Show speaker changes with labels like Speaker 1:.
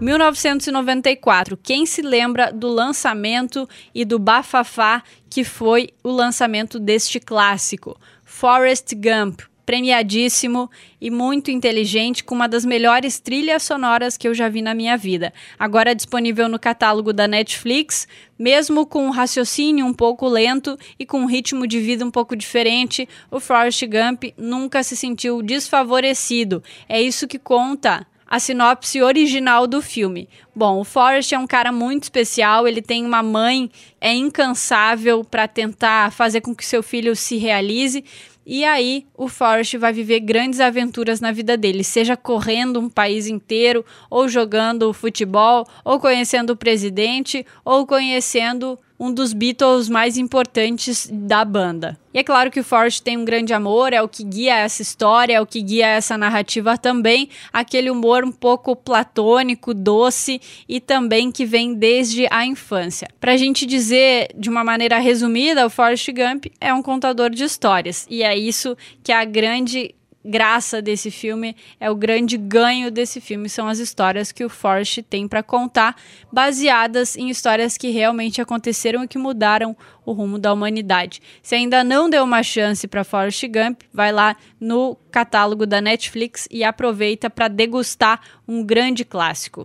Speaker 1: 1994. Quem se lembra do lançamento e do bafafá que foi o lançamento deste clássico? Forrest Gump, premiadíssimo e muito inteligente, com uma das melhores trilhas sonoras que eu já vi na minha vida. Agora disponível no catálogo da Netflix, mesmo com um raciocínio um pouco lento e com um ritmo de vida um pouco diferente, o Forrest Gump nunca se sentiu desfavorecido. É isso que conta a sinopse original do filme. Bom, o Forrest é um cara muito especial, ele tem uma mãe é incansável para tentar fazer com que seu filho se realize. E aí, o Forrest vai viver grandes aventuras na vida dele, seja correndo um país inteiro, ou jogando futebol, ou conhecendo o presidente, ou conhecendo um dos Beatles mais importantes da banda. E é claro que o Forrest tem um grande amor, é o que guia essa história, é o que guia essa narrativa também, aquele humor um pouco platônico, doce e também que vem desde a infância. Pra gente dizer de uma maneira resumida, o Forrest Gump é um contador de histórias, e é isso que é a grande graça desse filme, é o grande ganho desse filme, são as histórias que o Forrest tem para contar, baseadas em histórias que realmente aconteceram e que mudaram o rumo da humanidade. Se ainda não deu uma chance para Forrest Gump, vai lá no catálogo da Netflix e aproveita para degustar um grande clássico.